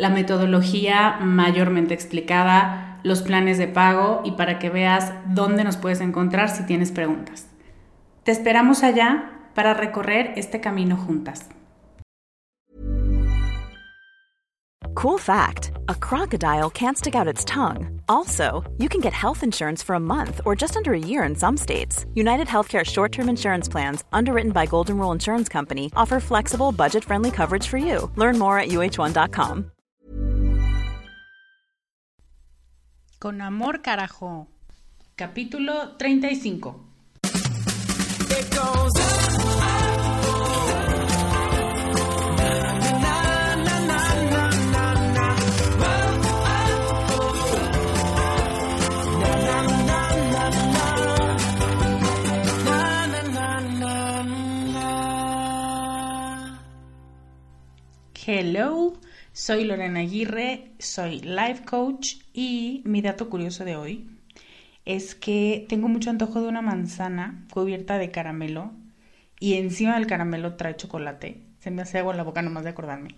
la metodología mayormente explicada, los planes de pago y para que veas dónde nos puedes encontrar si tienes preguntas. Te esperamos allá para recorrer este camino juntas. Cool fact a crocodile can't stick out its tongue. Also, you can get health insurance for a month or just under a year in some states. United Healthcare short term insurance plans, underwritten by Golden Rule Insurance Company, offer flexible, budget friendly coverage for you. Learn more at uh1.com. Con amor, carajo. Capítulo 35. Hello. Soy Lorena Aguirre, soy life coach y mi dato curioso de hoy es que tengo mucho antojo de una manzana cubierta de caramelo y encima del caramelo trae chocolate. Se me hace agua en la boca nomás de acordarme.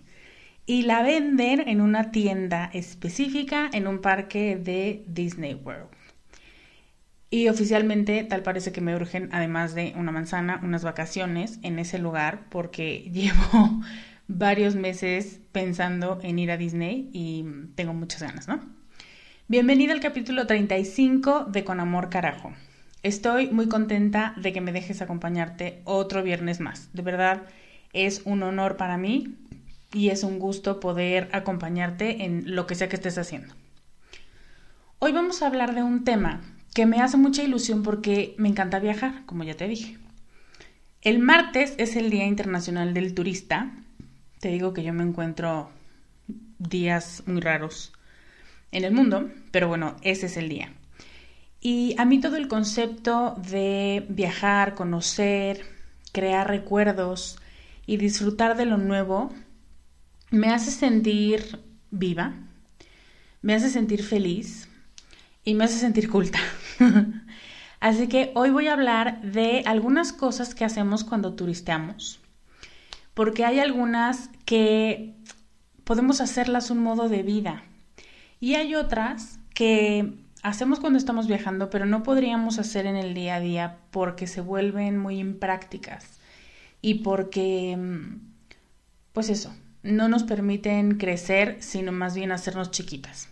Y la venden en una tienda específica en un parque de Disney World. Y oficialmente tal parece que me urgen, además de una manzana, unas vacaciones en ese lugar porque llevo varios meses pensando en ir a Disney y tengo muchas ganas, ¿no? Bienvenida al capítulo 35 de Con Amor Carajo. Estoy muy contenta de que me dejes acompañarte otro viernes más. De verdad, es un honor para mí y es un gusto poder acompañarte en lo que sea que estés haciendo. Hoy vamos a hablar de un tema que me hace mucha ilusión porque me encanta viajar, como ya te dije. El martes es el Día Internacional del Turista te digo que yo me encuentro días muy raros en el mundo, pero bueno, ese es el día. Y a mí todo el concepto de viajar, conocer, crear recuerdos y disfrutar de lo nuevo me hace sentir viva, me hace sentir feliz y me hace sentir culta. Así que hoy voy a hablar de algunas cosas que hacemos cuando turisteamos porque hay algunas que podemos hacerlas un modo de vida y hay otras que hacemos cuando estamos viajando, pero no podríamos hacer en el día a día porque se vuelven muy imprácticas y porque, pues eso, no nos permiten crecer, sino más bien hacernos chiquitas.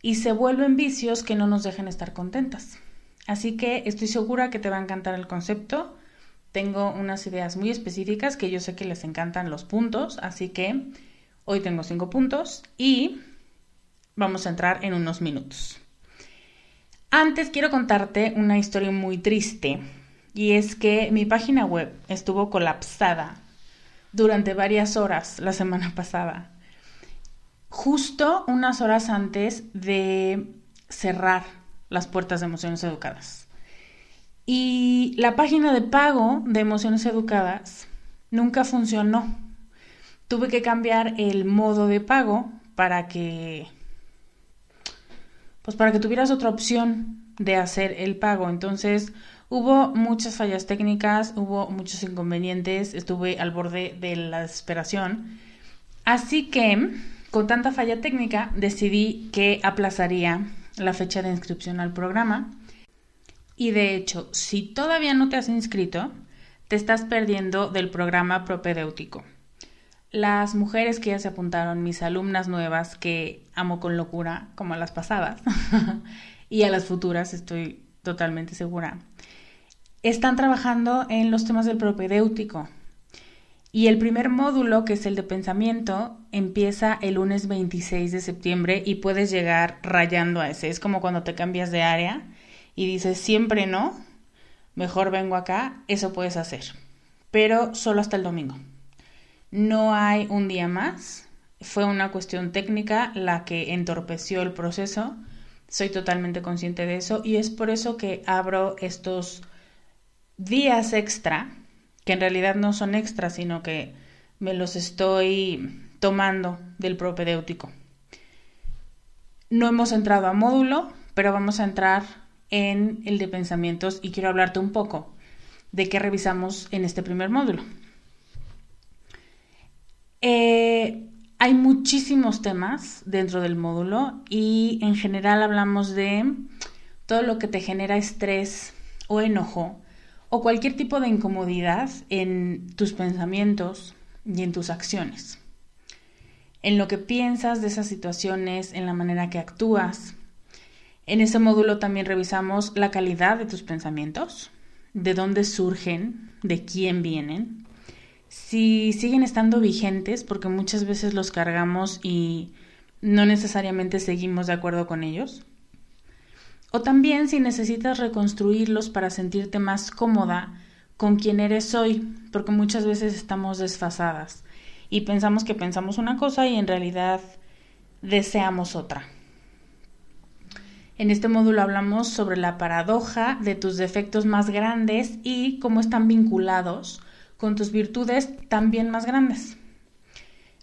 Y se vuelven vicios que no nos dejan estar contentas. Así que estoy segura que te va a encantar el concepto tengo unas ideas muy específicas que yo sé que les encantan los puntos, así que hoy tengo cinco puntos y vamos a entrar en unos minutos. Antes quiero contarte una historia muy triste y es que mi página web estuvo colapsada durante varias horas la semana pasada, justo unas horas antes de cerrar las puertas de emociones educadas. Y la página de pago de Emociones Educadas nunca funcionó. Tuve que cambiar el modo de pago para que pues para que tuvieras otra opción de hacer el pago. Entonces hubo muchas fallas técnicas, hubo muchos inconvenientes, estuve al borde de la desesperación. Así que, con tanta falla técnica, decidí que aplazaría la fecha de inscripción al programa. Y de hecho, si todavía no te has inscrito, te estás perdiendo del programa propedéutico. Las mujeres que ya se apuntaron, mis alumnas nuevas que amo con locura, como a las pasadas, y a las futuras estoy totalmente segura, están trabajando en los temas del propedéutico. Y el primer módulo, que es el de pensamiento, empieza el lunes 26 de septiembre y puedes llegar rayando a ese. Es como cuando te cambias de área y dices siempre no, mejor vengo acá, eso puedes hacer. Pero solo hasta el domingo. No hay un día más. Fue una cuestión técnica la que entorpeció el proceso. Soy totalmente consciente de eso y es por eso que abro estos días extra, que en realidad no son extras, sino que me los estoy tomando del propedéutico. No hemos entrado a módulo, pero vamos a entrar en el de pensamientos y quiero hablarte un poco de qué revisamos en este primer módulo. Eh, hay muchísimos temas dentro del módulo y en general hablamos de todo lo que te genera estrés o enojo o cualquier tipo de incomodidad en tus pensamientos y en tus acciones. En lo que piensas de esas situaciones, en la manera que actúas. En ese módulo también revisamos la calidad de tus pensamientos, de dónde surgen, de quién vienen, si siguen estando vigentes, porque muchas veces los cargamos y no necesariamente seguimos de acuerdo con ellos. O también si necesitas reconstruirlos para sentirte más cómoda con quien eres hoy, porque muchas veces estamos desfasadas y pensamos que pensamos una cosa y en realidad deseamos otra. En este módulo hablamos sobre la paradoja de tus defectos más grandes y cómo están vinculados con tus virtudes también más grandes.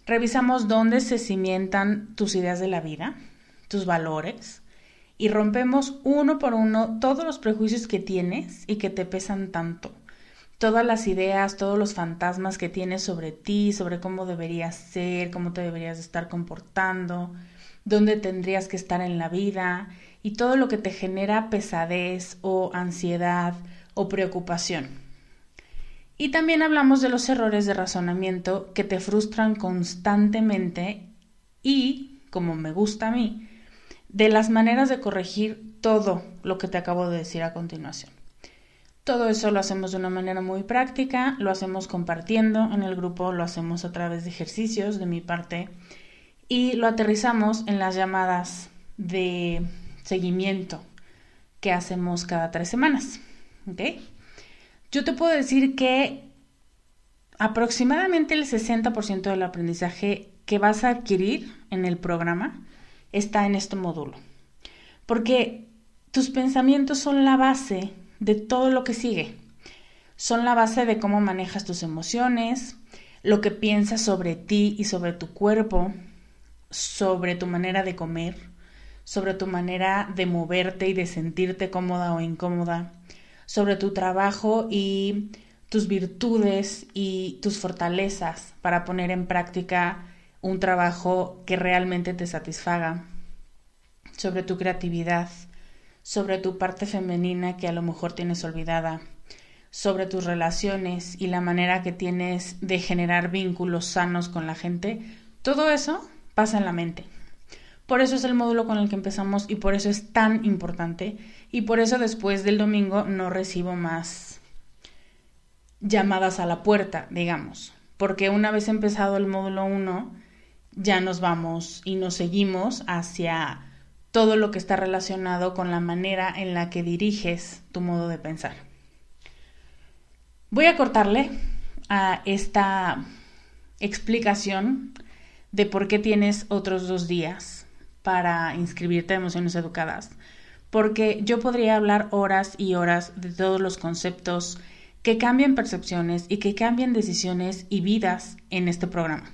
Revisamos dónde se cimientan tus ideas de la vida, tus valores, y rompemos uno por uno todos los prejuicios que tienes y que te pesan tanto. Todas las ideas, todos los fantasmas que tienes sobre ti, sobre cómo deberías ser, cómo te deberías estar comportando, dónde tendrías que estar en la vida y todo lo que te genera pesadez o ansiedad o preocupación. Y también hablamos de los errores de razonamiento que te frustran constantemente y, como me gusta a mí, de las maneras de corregir todo lo que te acabo de decir a continuación. Todo eso lo hacemos de una manera muy práctica, lo hacemos compartiendo en el grupo, lo hacemos a través de ejercicios de mi parte y lo aterrizamos en las llamadas de seguimiento que hacemos cada tres semanas. ¿okay? Yo te puedo decir que aproximadamente el 60% del aprendizaje que vas a adquirir en el programa está en este módulo. Porque tus pensamientos son la base de todo lo que sigue. Son la base de cómo manejas tus emociones, lo que piensas sobre ti y sobre tu cuerpo, sobre tu manera de comer, sobre tu manera de moverte y de sentirte cómoda o incómoda, sobre tu trabajo y tus virtudes y tus fortalezas para poner en práctica un trabajo que realmente te satisfaga, sobre tu creatividad, sobre tu parte femenina que a lo mejor tienes olvidada, sobre tus relaciones y la manera que tienes de generar vínculos sanos con la gente, todo eso pasa en la mente. Por eso es el módulo con el que empezamos y por eso es tan importante. Y por eso después del domingo no recibo más llamadas a la puerta, digamos, porque una vez empezado el módulo 1 ya nos vamos y nos seguimos hacia todo lo que está relacionado con la manera en la que diriges tu modo de pensar. Voy a cortarle a esta explicación de por qué tienes otros dos días para inscribirte a Emociones Educadas, porque yo podría hablar horas y horas de todos los conceptos que cambian percepciones y que cambian decisiones y vidas en este programa.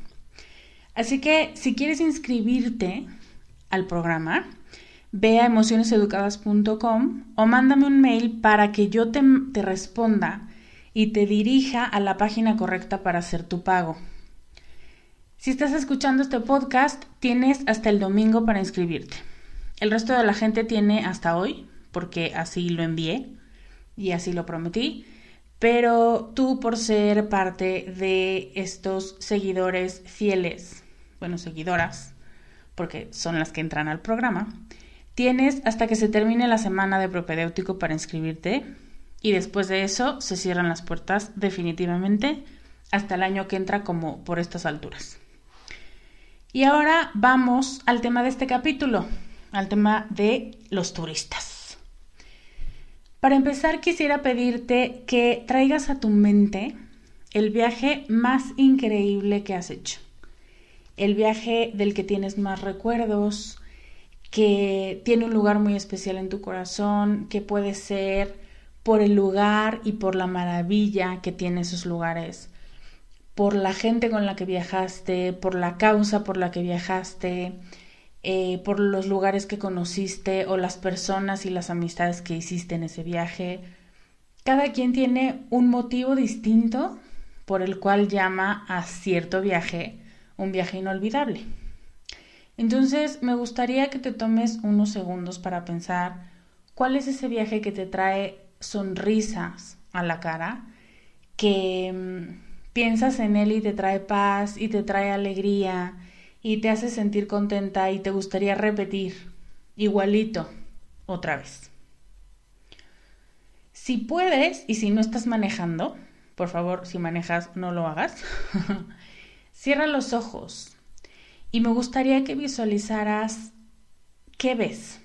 Así que si quieres inscribirte al programa, ve a emocioneseducadas.com o mándame un mail para que yo te, te responda y te dirija a la página correcta para hacer tu pago. Si estás escuchando este podcast, tienes hasta el domingo para inscribirte. El resto de la gente tiene hasta hoy, porque así lo envié y así lo prometí. Pero tú por ser parte de estos seguidores fieles, bueno, seguidoras, porque son las que entran al programa, tienes hasta que se termine la semana de propedéutico para inscribirte y después de eso se cierran las puertas definitivamente hasta el año que entra como por estas alturas. Y ahora vamos al tema de este capítulo, al tema de los turistas. Para empezar quisiera pedirte que traigas a tu mente el viaje más increíble que has hecho, el viaje del que tienes más recuerdos, que tiene un lugar muy especial en tu corazón, que puede ser por el lugar y por la maravilla que tiene esos lugares, por la gente con la que viajaste, por la causa por la que viajaste, eh, por los lugares que conociste o las personas y las amistades que hiciste en ese viaje. Cada quien tiene un motivo distinto por el cual llama a cierto viaje un viaje inolvidable. Entonces, me gustaría que te tomes unos segundos para pensar cuál es ese viaje que te trae sonrisas a la cara, que mm, piensas en él y te trae paz y te trae alegría y te hace sentir contenta y te gustaría repetir igualito otra vez. Si puedes y si no estás manejando, por favor, si manejas, no lo hagas. Cierra los ojos y me gustaría que visualizaras qué ves.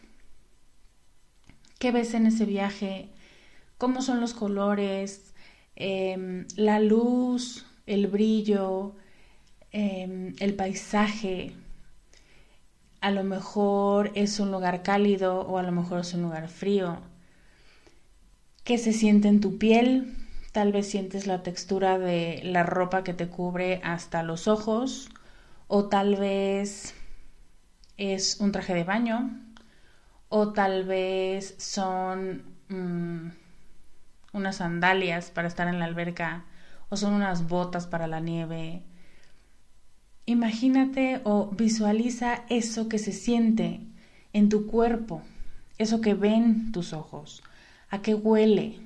¿Qué ves en ese viaje? cómo son los colores, em, la luz, el brillo, em, el paisaje. A lo mejor es un lugar cálido o a lo mejor es un lugar frío. ¿Qué se siente en tu piel? Tal vez sientes la textura de la ropa que te cubre hasta los ojos o tal vez es un traje de baño o tal vez son mm, unas sandalias para estar en la alberca o son unas botas para la nieve. Imagínate o visualiza eso que se siente en tu cuerpo, eso que ven tus ojos. ¿A qué huele?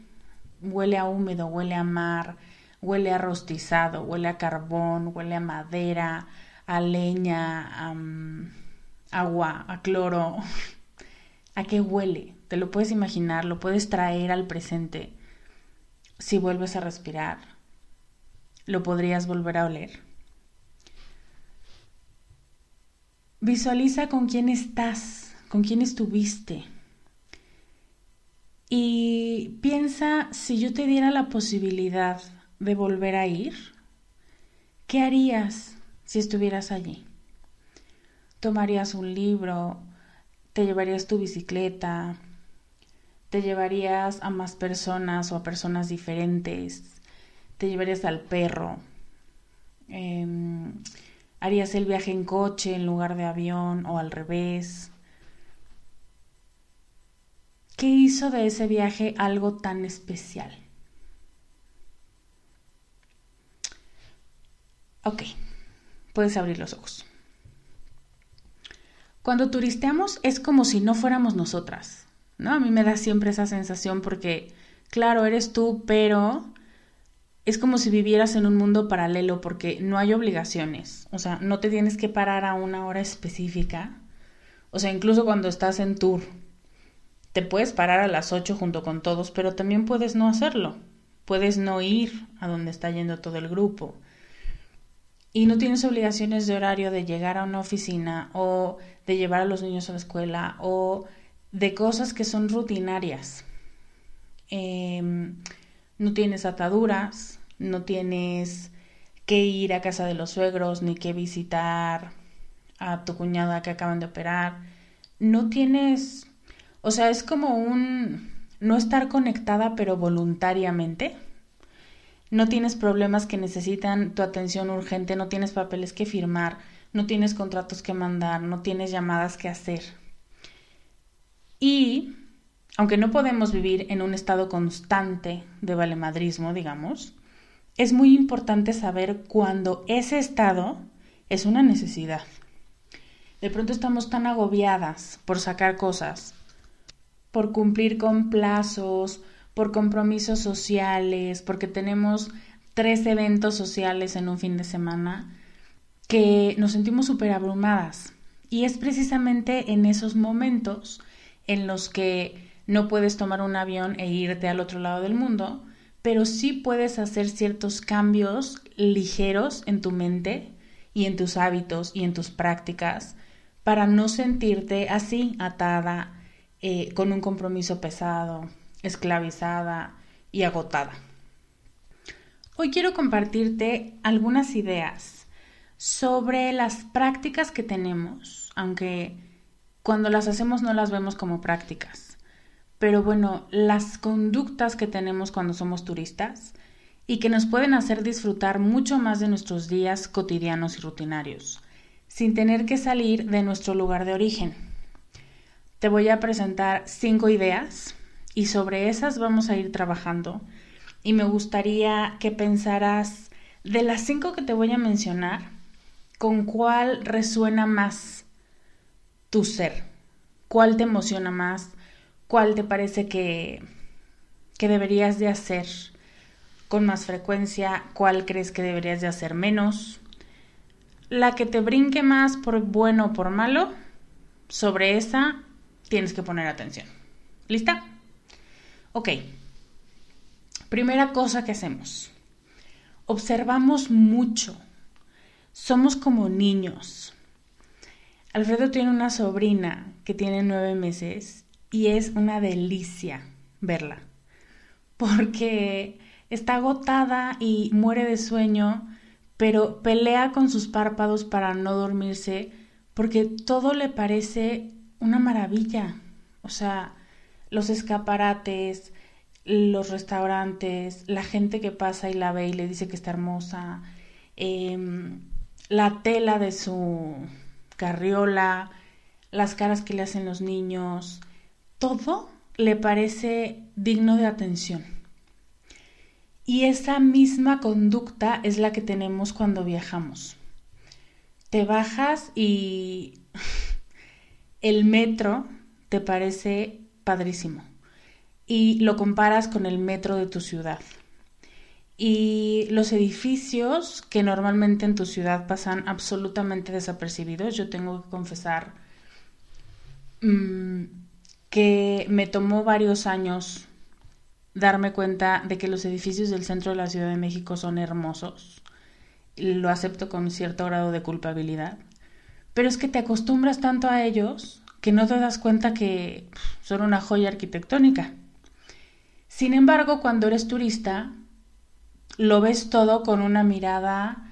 Huele a húmedo, huele a mar, huele a rostizado, huele a carbón, huele a madera, a leña, a mm, agua, a cloro. ¿A qué huele? Te lo puedes imaginar, lo puedes traer al presente si vuelves a respirar, lo podrías volver a oler. Visualiza con quién estás, con quién estuviste. Y piensa si yo te diera la posibilidad de volver a ir, ¿qué harías si estuvieras allí? ¿Tomarías un libro? ¿Te llevarías tu bicicleta? Te llevarías a más personas o a personas diferentes, te llevarías al perro, em, harías el viaje en coche en lugar de avión o al revés. ¿Qué hizo de ese viaje algo tan especial? Ok, puedes abrir los ojos. Cuando turisteamos es como si no fuéramos nosotras. ¿No? A mí me da siempre esa sensación porque, claro, eres tú, pero es como si vivieras en un mundo paralelo porque no hay obligaciones, o sea, no te tienes que parar a una hora específica, o sea, incluso cuando estás en tour, te puedes parar a las 8 junto con todos, pero también puedes no hacerlo, puedes no ir a donde está yendo todo el grupo. Y no tienes obligaciones de horario de llegar a una oficina o de llevar a los niños a la escuela o de cosas que son rutinarias. Em, no tienes ataduras, no tienes que ir a casa de los suegros, ni que visitar a tu cuñada que acaban de operar. No tienes, o sea, es como un no estar conectada pero voluntariamente. No tienes problemas que necesitan tu atención urgente, no tienes papeles que firmar, no tienes contratos que mandar, no tienes llamadas que hacer Y aunque no podemos vivir en un estado constante de valemadrismo, digamos, es muy importante saber cuándo ese estado es una necesidad. De pronto estamos tan agobiadas por sacar cosas, por cumplir con plazos, por compromisos sociales, porque tenemos tres eventos sociales en un fin de semana, que nos sentimos súper abrumadas. Y es precisamente en esos momentos en los que no puedes tomar un avión e irte al otro lado del mundo, pero sí puedes hacer ciertos cambios ligeros en tu mente y en tus hábitos y en tus prácticas para no sentirte así atada, eh, con un compromiso pesado, esclavizada y agotada. Hoy quiero compartirte algunas ideas sobre las prácticas que tenemos, aunque cuando las hacemos no las vemos como prácticas. Pero bueno, las conductas que tenemos cuando somos turistas y que nos pueden hacer disfrutar mucho más de nuestros días cotidianos y rutinarios, sin tener que salir de nuestro lugar de origen. Te voy a presentar cinco ideas y sobre esas vamos a ir trabajando y me gustaría que pensaras de las cinco que te voy a mencionar, con cuál resuena más tu ser, cuál te emociona más, cuál te parece que, que deberías de hacer con más frecuencia, cuál crees que deberías de hacer menos. La que te brinque más por bueno o por malo, sobre esa tienes que poner atención. ¿Lista? Ok. Primera cosa que hacemos. Observamos mucho. Somos como niños. Alfredo tiene una sobrina que tiene nueve meses y es una delicia verla. Porque está agotada y muere de sueño, pero pelea con sus párpados para no dormirse porque todo le parece una maravilla. O sea, los escaparates, los restaurantes, la gente que pasa y la ve y le dice que está hermosa, em, la tela de su carriola, las caras que le hacen los niños, todo le parece digno de atención. Y esa misma conducta es la que tenemos cuando viajamos. Te bajas y el metro te parece padrísimo y lo comparas con el metro de tu ciudad. Y los edificios que normalmente en tu ciudad pasan absolutamente desapercibidos, yo tengo que confesar mm, que me tomó varios años darme cuenta de que los edificios del centro de la Ciudad de México son hermosos. Lo acepto con cierto grado de culpabilidad. Pero es que te acostumbras tanto a ellos que no te das cuenta que son una joya arquitectónica. Sin embargo, cuando eres turista, lo ves todo con una mirada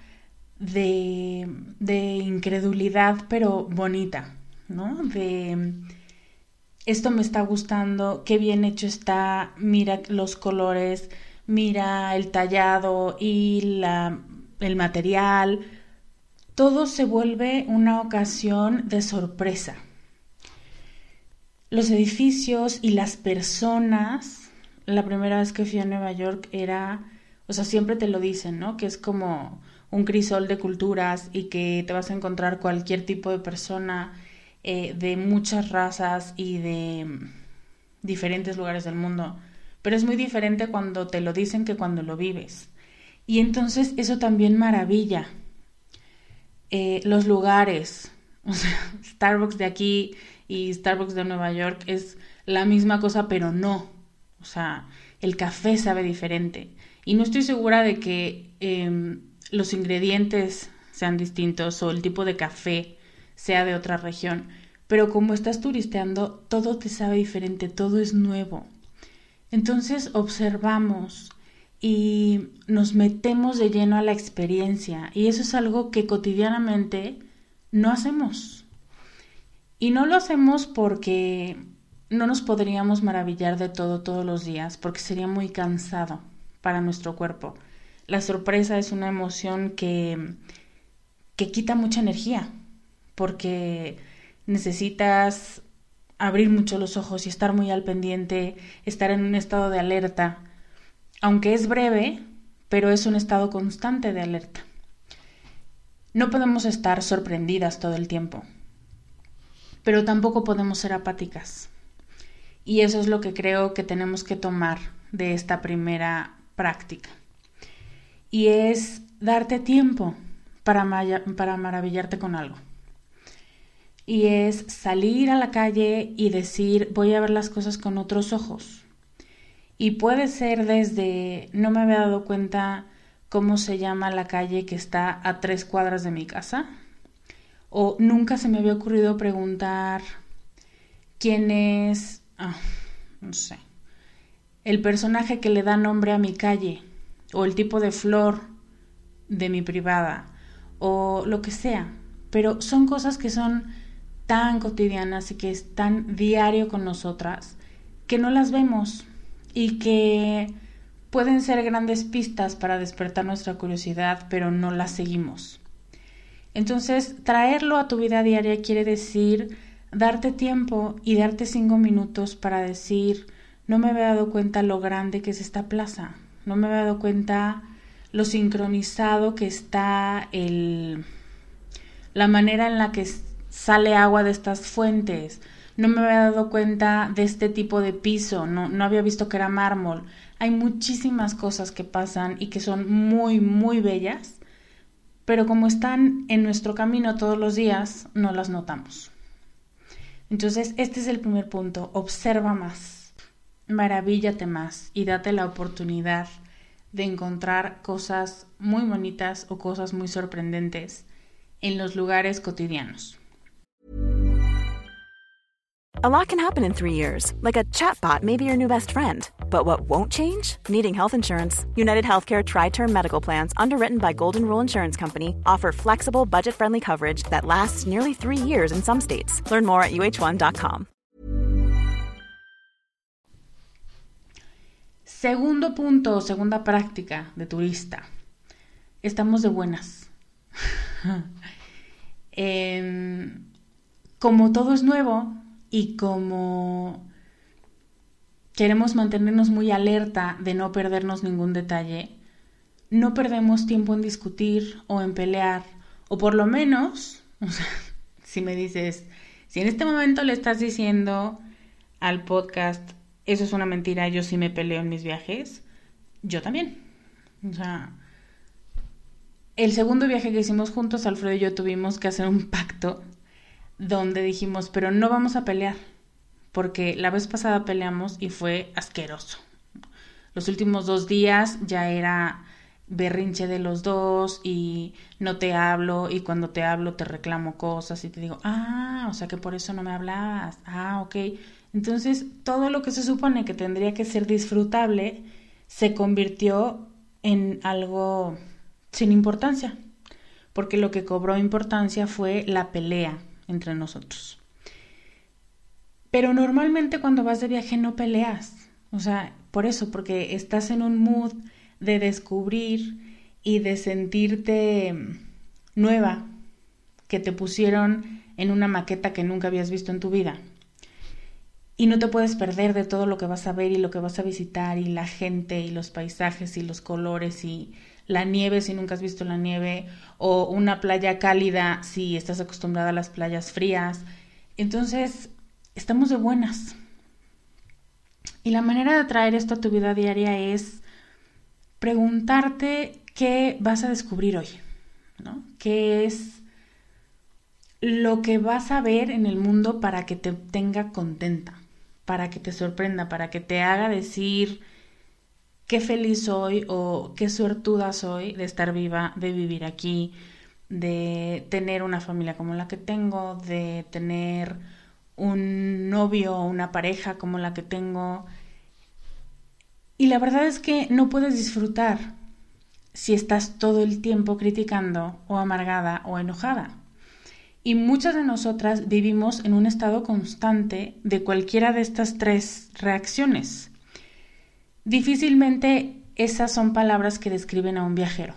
de, de incredulidad, pero bonita, ¿no? De esto me está gustando, qué bien hecho está, mira los colores, mira el tallado y la, el material. Todo se vuelve una ocasión de sorpresa los edificios y las personas, la primera vez que fui a Nueva York era, o sea, siempre te lo dicen, ¿no? Que es como un crisol de culturas y que te vas a encontrar cualquier tipo de persona eh, de muchas razas y de diferentes lugares del mundo. Pero es muy diferente cuando te lo dicen que cuando lo vives. Y entonces eso también maravilla. Eh, los lugares, o sea, Starbucks de aquí y Starbucks de Nueva York es la misma cosa, pero no. O sea, el café sabe diferente. Y no estoy segura de que em, los ingredientes sean distintos o el tipo de café sea de otra región. Pero como estás turisteando, todo te sabe diferente, todo es nuevo. Entonces observamos y nos metemos de lleno a la experiencia. Y eso es algo que cotidianamente no hacemos. Y no lo hacemos porque no nos podríamos maravillar de todo todos los días, porque sería muy cansado para nuestro cuerpo. La sorpresa es una emoción que, que quita mucha energía, porque necesitas abrir mucho los ojos y estar muy al pendiente, estar en un estado de alerta, aunque es breve, pero es un estado constante de alerta. No podemos estar sorprendidas todo el tiempo, pero tampoco podemos ser apáticas. Y eso es lo que creo que tenemos que tomar de esta primera práctica. Y es darte tiempo para, para maravillarte con algo. Y es salir a la calle y decir, voy a ver las cosas con otros ojos. Y puede ser desde, no me había dado cuenta cómo se llama la calle que está a tres cuadras de mi casa. O nunca se me había ocurrido preguntar quién es, ah, no sé, el personaje que le da nombre a mi calle, o el tipo de flor de mi privada, o lo que sea. Pero son cosas que son tan cotidianas y que están diario con nosotras que no las vemos y que pueden ser grandes pistas para despertar nuestra curiosidad, pero no las seguimos. Entonces, traerlo a tu vida diaria quiere decir darte tiempo y darte cinco minutos para decir, no me había dado cuenta lo grande que es esta plaza, no me había dado cuenta lo sincronizado que está el, la manera en la que sale agua de estas fuentes, no me había dado cuenta de este tipo de piso, no, no había visto que era mármol. Hay muchísimas cosas que pasan y que son muy, muy bellas, pero como están en nuestro camino todos los días, no las notamos. Entonces, este es el primer punto, observa más, maravíllate más y date la oportunidad de encontrar cosas muy bonitas o cosas muy sorprendentes en los lugares cotidianos. A lot can happen in three years, like a chatbot may be your new best friend. But what won't change? Needing health insurance. United Healthcare Tri Term Medical Plans, underwritten by Golden Rule Insurance Company, offer flexible, budget friendly coverage that lasts nearly three years in some states. Learn more at uh1.com. Segundo punto, segunda práctica de turista. Estamos de buenas. eh, como todo es nuevo, y como queremos mantenernos muy alerta de no perdernos ningún detalle, no perdemos tiempo en discutir o en pelear, o por lo menos, si me dices, si en este momento le estás diciendo al podcast, eso es una mentira, yo sí me peleo en mis viajes, yo también. O sea, el segundo viaje que hicimos juntos, Alfredo y yo tuvimos que hacer un pacto donde dijimos, pero no vamos a pelear, porque la vez pasada peleamos y fue asqueroso. Los últimos dos días ya era berrinche de los dos y no te hablo y cuando te hablo te reclamo cosas y te digo, ah, o sea que por eso no me hablabas, ah, ok. Entonces todo lo que se supone que tendría que ser disfrutable se convirtió en algo sin importancia, porque lo que cobró importancia fue la pelea, entre nosotros. Pero normalmente cuando vas de viaje no peleas. O sea, por eso, porque estás en un mood de descubrir y de sentirte nueva, que te pusieron en una maqueta que nunca habías visto en tu vida. Y no te puedes perder de todo lo que vas a ver y lo que vas a visitar y la gente y los paisajes y los colores y la nieve si nunca has visto la nieve, o una playa cálida si estás acostumbrada a las playas frías. Entonces, estamos de buenas. Y la manera de traer esto a tu vida diaria es preguntarte qué vas a descubrir hoy, ¿no? ¿Qué es lo que vas a ver en el mundo para que te tenga contenta, para que te sorprenda, para que te haga decir, qué feliz soy o qué suertuda soy de estar viva, de vivir aquí, de tener una familia como la que tengo, de tener un novio o una pareja como la que tengo. Y la verdad es que no puedes disfrutar si estás todo el tiempo criticando o amargada o enojada. Y muchas de nosotras vivimos en un estado constante de cualquiera de estas tres reacciones. Difícilmente esas son palabras que describen a un viajero.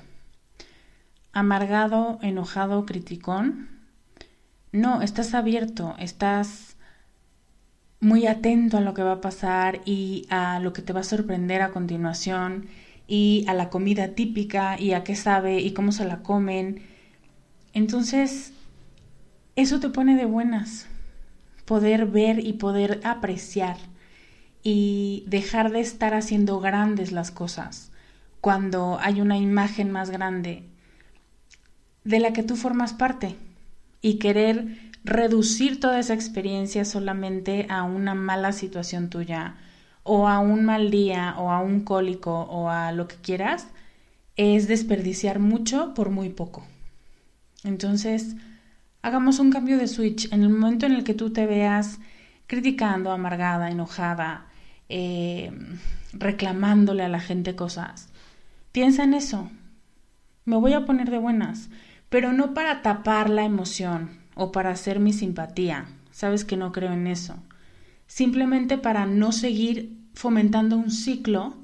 Amargado, enojado, criticón. No, estás abierto, estás muy atento a lo que va a pasar y a lo que te va a sorprender a continuación y a la comida típica y a qué sabe y cómo se la comen. Entonces, eso te pone de buenas, poder ver y poder apreciar y dejar de estar haciendo grandes las cosas cuando hay una imagen más grande de la que tú formas parte y querer reducir toda esa experiencia solamente a una mala situación tuya o a un mal día o a un cólico o a lo que quieras, es desperdiciar mucho por muy poco. Entonces, hagamos un cambio de switch. En el momento en el que tú te veas criticando, amargada, enojada, eh, reclamándole a la gente cosas, piensa en eso. Me voy a poner de buenas, pero no para tapar la emoción, o para hacer mi simpatía. Sabes que no creo en eso. Simplemente para no seguir fomentando un ciclo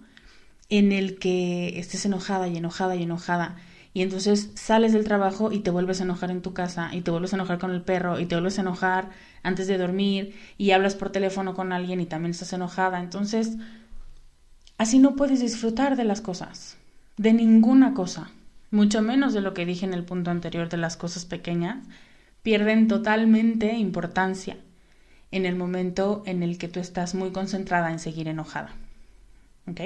en el que estés enojada y enojada y enojada. Y entonces sales del trabajo y te vuelves a enojar en tu casa y te vuelves a enojar con el perro y te vuelves a enojar antes de dormir y hablas por teléfono con alguien y también estás enojada. Entonces, así no puedes disfrutar de las cosas, de ninguna cosa, mucho menos de lo que dije en el punto anterior de las cosas pequeñas pierden totalmente importancia en el momento en el que tú estás muy concentrada en seguir enojada. ¿Ok?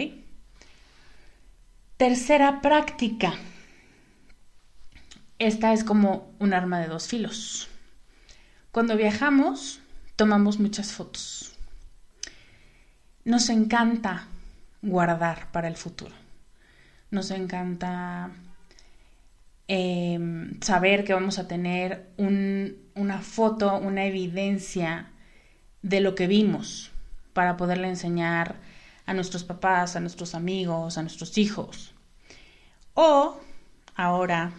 Tercera práctica. Esta es como un arma de dos filos. Cuando viajamos, tomamos muchas fotos. Nos encanta guardar para el futuro. Nos encanta Em, saber que vamos a tener una foto, una evidencia de lo que vimos para poderle enseñar a nuestros papás, a nuestros amigos, a nuestros hijos. O ahora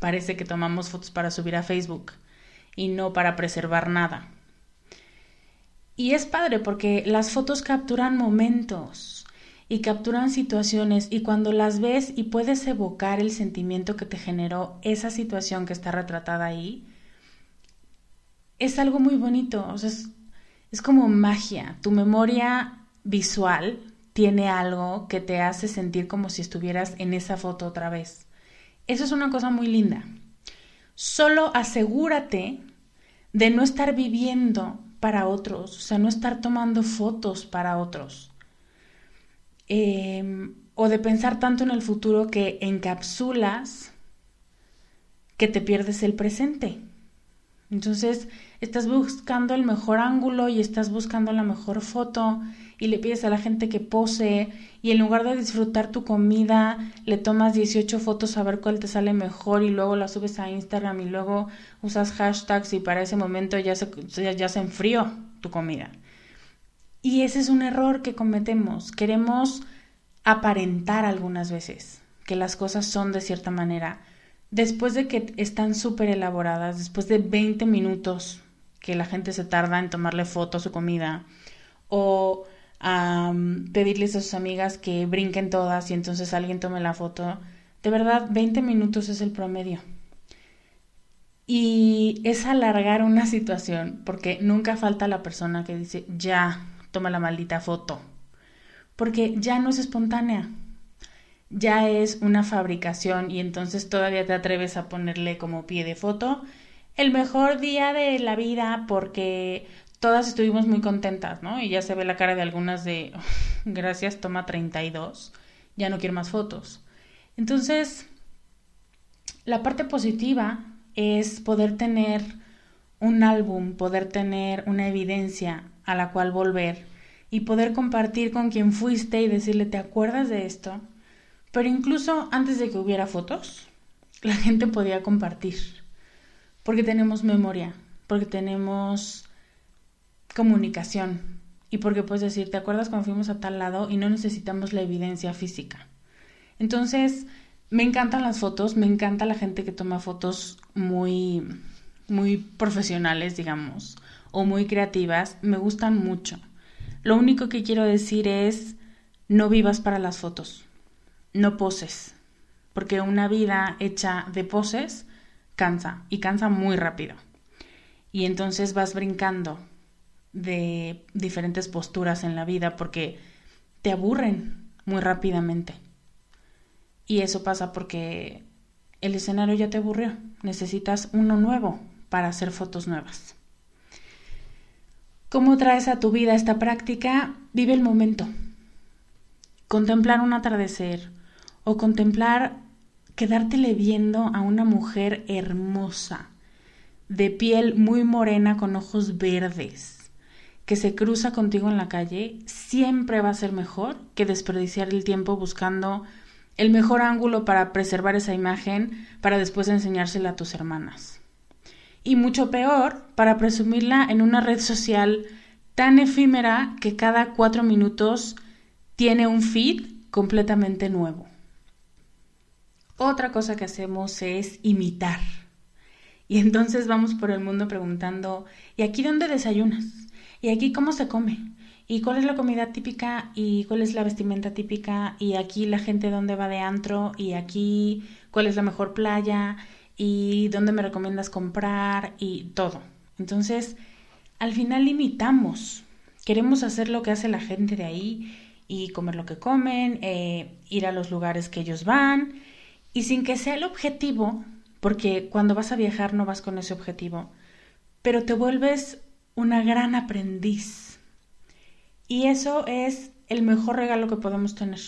parece que tomamos fotos para subir a Facebook y no para preservar nada. Y es padre porque las fotos capturan momentos, y capturan situaciones y cuando las ves y puedes evocar el sentimiento que te generó esa situación que está retratada ahí, es algo muy bonito, es como magia. Tu memoria visual tiene algo que te hace sentir como si estuvieras en esa foto otra vez. Eso es una cosa muy linda. Solo asegúrate de no estar viviendo para otros, o sea, no estar tomando fotos para otros. Em, o de pensar tanto en el futuro que encapsulas que te pierdes el presente. Entonces, estás buscando el mejor ángulo y estás buscando la mejor foto y le pides a la gente que pose y en lugar de disfrutar tu comida, le tomas 18 fotos a ver cuál te sale mejor y luego la subes a Instagram y luego usas hashtags y para ese momento ya se, ya se enfrió tu comida. Y ese es un error que cometemos. Queremos aparentar algunas veces que las cosas son de cierta manera. Después de que están súper elaboradas, después de 20 minutos que la gente se tarda en tomarle foto a su comida, o pedirles a sus amigas que brinquen todas y entonces alguien tome la foto, de verdad 20 minutos es el promedio. Y es alargar una situación, porque nunca falta la persona que dice, ya, toma la maldita foto. Porque ya no es espontánea, ya es una fabricación y entonces todavía te atreves a ponerle como pie de foto el mejor día de la vida porque todas estuvimos muy contentas, ¿no? Y ya se ve la cara de algunas de gracias, toma 32, ya no quiero más fotos. Entonces, la parte positiva es poder tener un álbum, poder tener una evidencia a la cual volver y poder compartir con quien fuiste y decirle, ¿te acuerdas de esto? Pero incluso antes de que hubiera fotos, la gente podía compartir, porque tenemos memoria, porque tenemos comunicación y porque puedes decir, ¿te acuerdas cuando fuimos a tal lado y no necesitamos la evidencia física? Entonces, me encantan las fotos, me encanta la gente que toma fotos muy muy profesionales, digamos, o muy creativas, me gustan mucho. Lo único que quiero decir es, no vivas para las fotos, no poses, porque una vida hecha de poses cansa y cansa muy rápido. Y entonces vas brincando de diferentes posturas en la vida porque te aburren muy rápidamente. Y eso pasa porque el escenario ya te aburrió. Necesitas uno nuevo para hacer fotos nuevas. ¿Cómo traes a tu vida esta práctica? Vive el momento. Contemplar un atardecer o contemplar quedártele viendo a una mujer hermosa, de piel muy morena con ojos verdes, que se cruza contigo en la calle, siempre va a ser mejor que desperdiciar el tiempo buscando el mejor ángulo para preservar esa imagen para después enseñársela a tus hermanas. Y mucho peor, para presumirla en una red social tan efímera que cada cuatro minutos tiene un feed completamente nuevo. Otra cosa que hacemos es imitar. Y entonces vamos por el mundo preguntando, ¿y aquí dónde desayunas? ¿Y aquí cómo se come? ¿Y cuál es la comida típica? ¿Y cuál es la vestimenta típica? ¿Y aquí la gente dónde va de antro? ¿Y aquí cuál es la mejor playa? ¿Y dónde me recomiendas comprar? Y todo. Entonces, al final imitamos. Queremos hacer lo que hace la gente de ahí y comer lo que comen, eh, ir a los lugares que ellos van y sin que sea el objetivo, porque cuando vas a viajar no vas con ese objetivo, pero te vuelves una gran aprendiz. Y eso es el mejor regalo que podemos tener.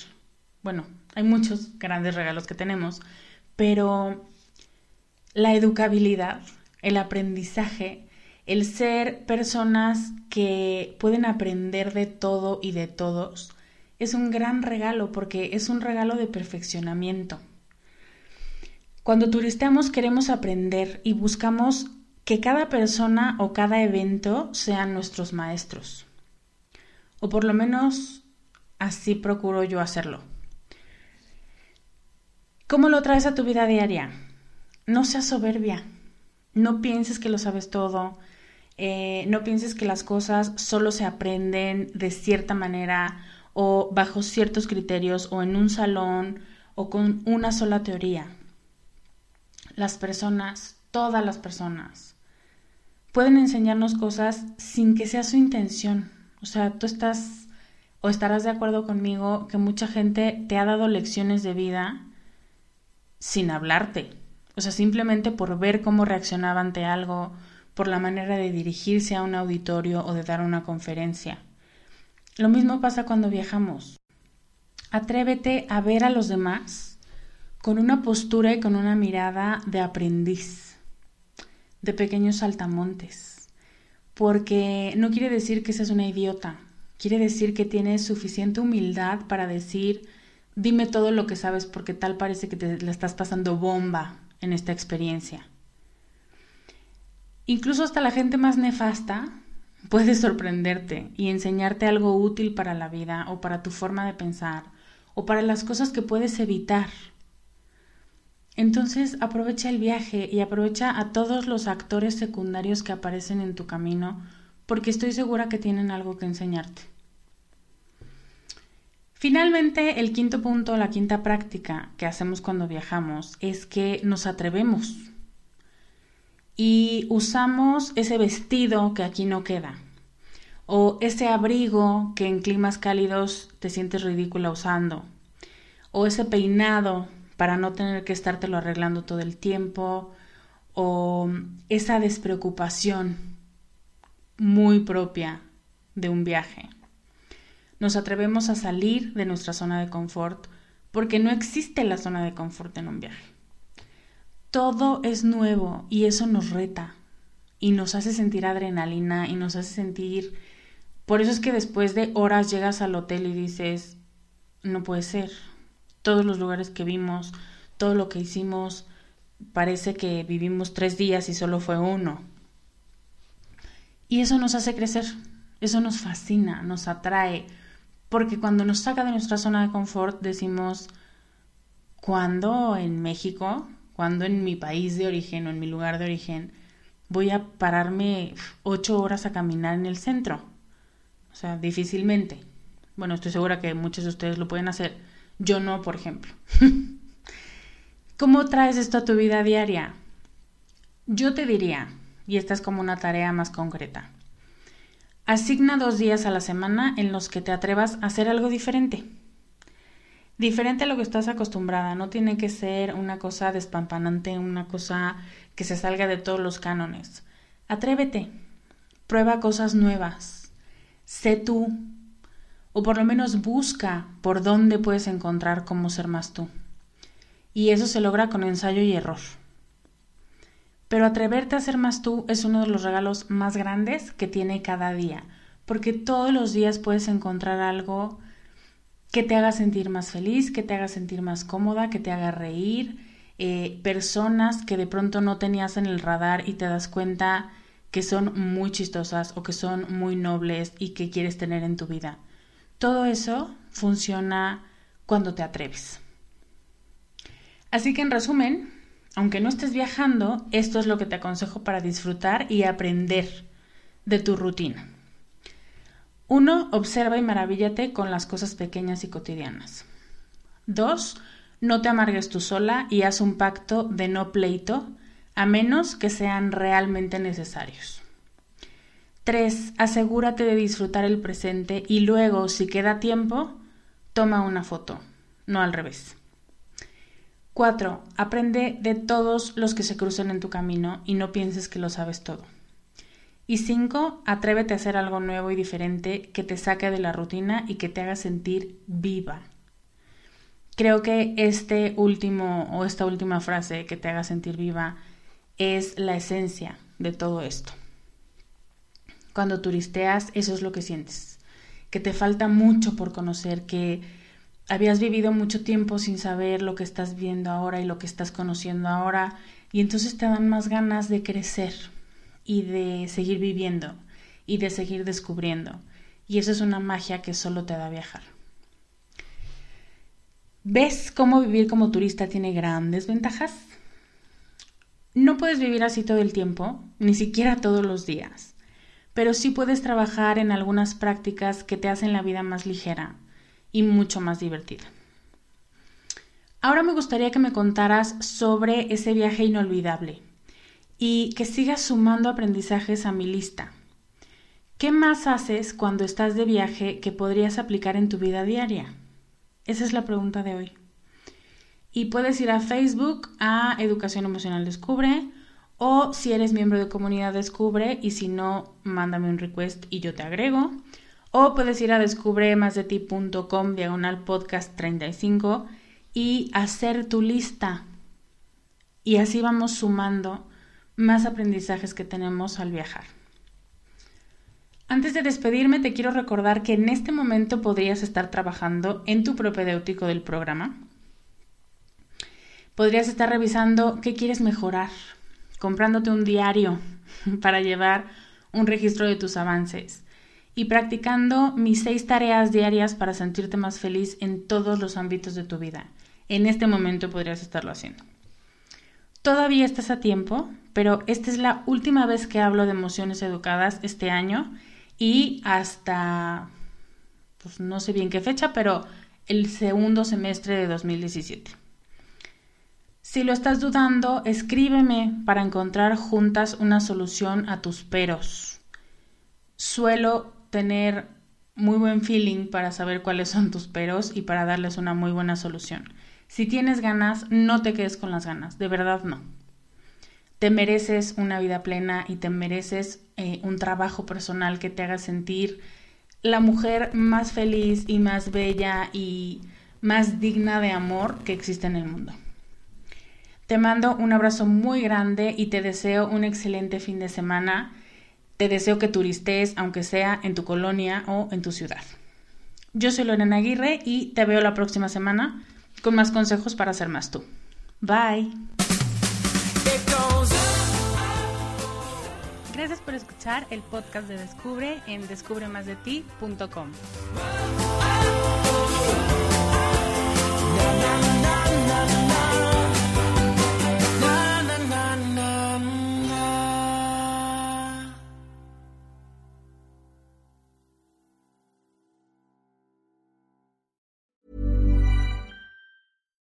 Bueno, hay muchos grandes regalos que tenemos, pero la educabilidad, el aprendizaje, el ser personas que pueden aprender de todo y de todos, es un gran regalo porque es un regalo de perfeccionamiento. Cuando turisteamos queremos aprender y buscamos que cada persona o cada evento sean nuestros maestros. O por lo menos así procuro yo hacerlo. ¿Cómo lo traes a tu vida diaria? No seas soberbia. No pienses que lo sabes todo. Eh, no pienses que las cosas solo se aprenden de cierta manera o bajo ciertos criterios o en un salón o con una sola teoría las personas, todas las personas, pueden enseñarnos cosas sin que sea su intención. O sea, tú estás o estarás de acuerdo conmigo que mucha gente te ha dado lecciones de vida sin hablarte. O sea, simplemente por ver cómo reaccionaba ante algo, por la manera de dirigirse a un auditorio o de dar una conferencia. Lo mismo pasa cuando viajamos. Atrévete a ver a los demás con una postura y con una mirada de aprendiz, de pequeños saltamontes, porque no quiere decir que seas una idiota, quiere decir que tienes suficiente humildad para decir, dime todo lo que sabes porque tal parece que te la estás pasando bomba en esta experiencia. Incluso hasta la gente más nefasta puede sorprenderte y enseñarte algo útil para la vida o para tu forma de pensar o para las cosas que puedes evitar entonces aprovecha el viaje y aprovecha a todos los actores secundarios que aparecen en tu camino, porque estoy segura que tienen algo que enseñarte. Finalmente, el quinto punto, la quinta práctica que hacemos cuando viajamos es que nos atrevemos y usamos ese vestido que aquí no queda o ese abrigo que en climas cálidos te sientes ridícula usando o ese peinado para no tener que estártelo arreglando todo el tiempo o esa despreocupación muy propia de un viaje. Nos atrevemos a salir de nuestra zona de confort porque no existe la zona de confort en un viaje. Todo es nuevo y eso nos reta y nos hace sentir adrenalina y nos hace sentir... Por eso es que después de horas llegas al hotel y dices, no puede ser, todos los lugares que vimos, todo lo que hicimos, parece que vivimos tres días y solo fue uno. Y eso nos hace crecer, eso nos fascina, nos atrae, porque cuando nos saca de nuestra zona de confort decimos, ¿cuándo en México, cuando en mi país de origen o en mi lugar de origen, voy a pararme ocho horas a caminar en el centro? O sea, difícilmente. Bueno, estoy segura que muchos de ustedes lo pueden hacer, yo no, por ejemplo. ¿Cómo traes esto a tu vida diaria? Yo te diría, y esta es como una tarea más concreta, Asigna dos días a la semana en los que te atrevas a hacer algo diferente. Diferente a lo que estás acostumbrada, no tiene que ser una cosa despampanante, una cosa que se salga de todos los cánones. Atrévete, prueba cosas nuevas, sé tú, o por lo menos busca por dónde puedes encontrar cómo ser más tú. Y eso se logra con ensayo y error. Pero atreverte a ser más tú es uno de los regalos más grandes que tiene cada día, porque todos los días puedes encontrar algo que te haga sentir más feliz, que te haga sentir más cómoda, que te haga reír, eh, personas que de pronto no tenías en el radar y te das cuenta que son muy chistosas o que son muy nobles y que quieres tener en tu vida. Todo eso funciona cuando te atreves. Así que en resumen, aunque no estés viajando, esto es lo que te aconsejo para disfrutar y aprender de tu rutina. Uno, observa y maravíllate con las cosas pequeñas y cotidianas. Dos, no te amargues tú sola y haz un pacto de no pleito, a menos que sean realmente necesarios. Tres, asegúrate de disfrutar el presente y luego, si queda tiempo, toma una foto, no al revés. Cuatro, aprende de todos los que se crucen en tu camino y no pienses que lo sabes todo. Y cinco, atrévete a hacer algo nuevo y diferente que te saque de la rutina y que te haga sentir viva. Creo que este último o esta última frase que te haga sentir viva es la esencia de todo esto. Cuando turisteas, eso es lo que sientes, que te falta mucho por conocer, que habías vivido mucho tiempo sin saber lo que estás viendo ahora y lo que estás conociendo ahora, y entonces te dan más ganas de crecer, y de seguir viviendo y de seguir descubriendo. Y eso es una magia que solo te da viajar. ¿Ves cómo vivir como turista tiene grandes ventajas? No puedes vivir así todo el tiempo, ni siquiera todos los días, pero sí puedes trabajar en algunas prácticas que te hacen la vida más ligera y mucho más divertida. Ahora me gustaría que me contaras sobre ese viaje inolvidable, y que sigas sumando aprendizajes a mi lista. ¿Qué más haces cuando estás de viaje que podrías aplicar en tu vida diaria? Esa es la pregunta de hoy. Y puedes ir a Facebook a Educación Emocional Descubre o si eres miembro de Comunidad Descubre y si no, mándame un request y yo te agrego. O puedes ir a descubremasdeti.com diagonal podcast 35 y hacer tu lista. Y así vamos sumando más aprendizajes que tenemos al viajar. Antes de despedirme, te quiero recordar que en este momento podrías estar trabajando en tu propedéutico del programa. Podrías estar revisando qué quieres mejorar, comprándote un diario para llevar un registro de tus avances y practicando mis seis tareas diarias para sentirte más feliz en todos los ámbitos de tu vida. En este momento podrías estarlo haciendo. Todavía estás a tiempo, pero esta es la última vez que hablo de emociones educadas este año y hasta, pues no sé bien qué fecha, pero el segundo semestre de 2017. Si lo estás dudando, escríbeme para encontrar juntas una solución a tus peros. Suelo tener muy buen feeling para saber cuáles son tus peros y para darles una muy buena solución. Si tienes ganas, no te quedes con las ganas, de verdad no. Te mereces una vida plena y te mereces eh, un trabajo personal que te haga sentir la mujer más feliz y más bella y más digna de amor que existe en el mundo. Te mando un abrazo muy grande y te deseo un excelente fin de semana. Te deseo que turistes, aunque sea en tu colonia o en tu ciudad. Yo soy Lorena Aguirre y te veo la próxima semana con más consejos para ser más tú. Bye. Gracias por escuchar el podcast de Descubre en descubremasdeti.com.